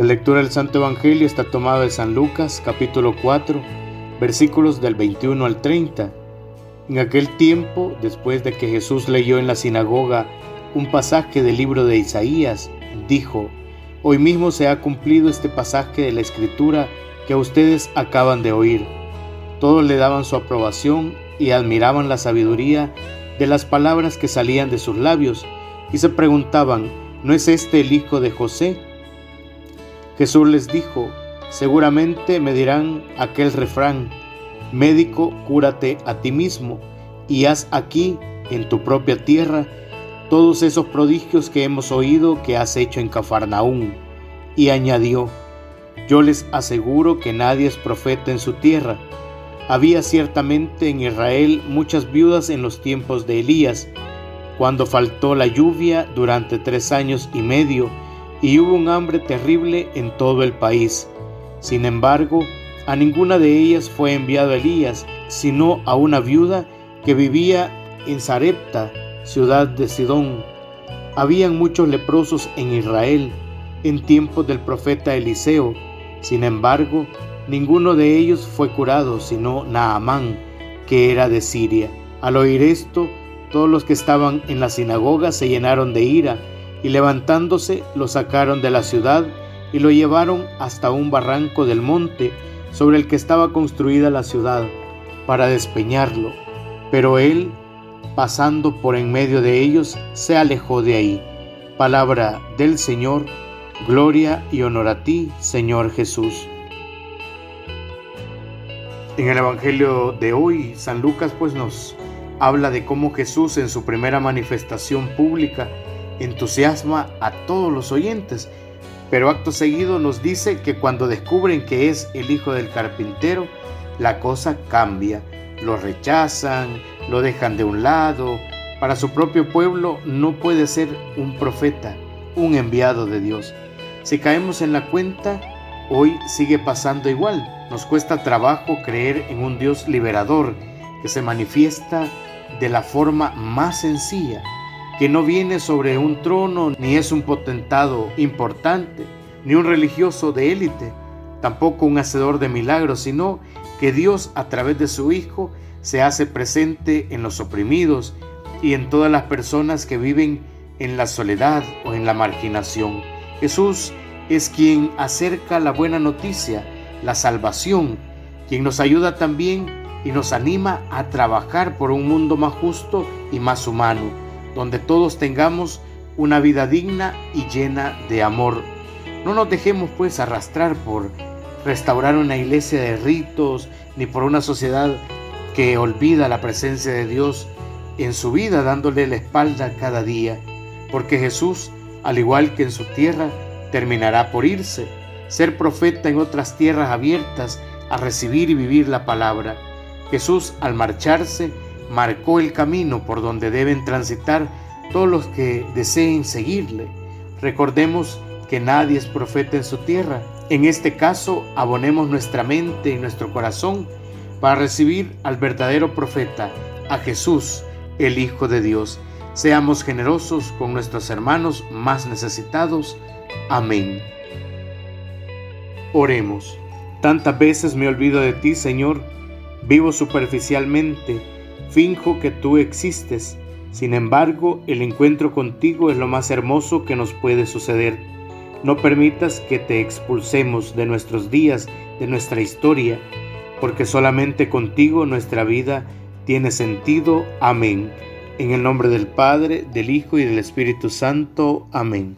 La lectura del Santo Evangelio está tomada de San Lucas capítulo 4 versículos del 21 al 30. En aquel tiempo, después de que Jesús leyó en la sinagoga un pasaje del libro de Isaías, dijo, Hoy mismo se ha cumplido este pasaje de la escritura que ustedes acaban de oír. Todos le daban su aprobación y admiraban la sabiduría de las palabras que salían de sus labios y se preguntaban, ¿no es este el hijo de José? Jesús les dijo, seguramente me dirán aquel refrán, médico, cúrate a ti mismo y haz aquí, en tu propia tierra, todos esos prodigios que hemos oído que has hecho en Cafarnaún. Y añadió, yo les aseguro que nadie es profeta en su tierra. Había ciertamente en Israel muchas viudas en los tiempos de Elías, cuando faltó la lluvia durante tres años y medio, y hubo un hambre terrible en todo el país. Sin embargo, a ninguna de ellas fue enviado Elías, sino a una viuda que vivía en Sarepta, ciudad de Sidón. Habían muchos leprosos en Israel en tiempos del profeta Eliseo. Sin embargo, ninguno de ellos fue curado, sino Naamán, que era de Siria. Al oír esto, todos los que estaban en la sinagoga se llenaron de ira y levantándose lo sacaron de la ciudad y lo llevaron hasta un barranco del monte sobre el que estaba construida la ciudad para despeñarlo. Pero él, pasando por en medio de ellos, se alejó de ahí. Palabra del Señor, gloria y honor a ti, Señor Jesús. En el Evangelio de hoy, San Lucas pues nos habla de cómo Jesús en su primera manifestación pública entusiasma a todos los oyentes, pero acto seguido nos dice que cuando descubren que es el hijo del carpintero, la cosa cambia. Lo rechazan, lo dejan de un lado. Para su propio pueblo no puede ser un profeta, un enviado de Dios. Si caemos en la cuenta, hoy sigue pasando igual. Nos cuesta trabajo creer en un Dios liberador que se manifiesta de la forma más sencilla, que no viene sobre un trono ni es un potentado importante, ni un religioso de élite, tampoco un hacedor de milagros, sino que Dios a través de su Hijo se hace presente en los oprimidos y en todas las personas que viven en la soledad o en la marginación. Jesús es quien acerca la buena noticia, la salvación, quien nos ayuda también y nos anima a trabajar por un mundo más justo y más humano donde todos tengamos una vida digna y llena de amor. No nos dejemos pues arrastrar por restaurar una iglesia de ritos, ni por una sociedad que olvida la presencia de Dios en su vida dándole la espalda cada día, porque Jesús, al igual que en su tierra, terminará por irse, ser profeta en otras tierras abiertas a recibir y vivir la palabra. Jesús, al marcharse, marcó el camino por donde deben transitar todos los que deseen seguirle. Recordemos que nadie es profeta en su tierra. En este caso, abonemos nuestra mente y nuestro corazón para recibir al verdadero profeta, a Jesús, el Hijo de Dios. Seamos generosos con nuestros hermanos más necesitados. Amén. Oremos. Tantas veces me olvido de ti, Señor. Vivo superficialmente Finjo que tú existes. Sin embargo, el encuentro contigo es lo más hermoso que nos puede suceder. No permitas que te expulsemos de nuestros días, de nuestra historia, porque solamente contigo nuestra vida tiene sentido. Amén. En el nombre del Padre, del Hijo y del Espíritu Santo. Amén.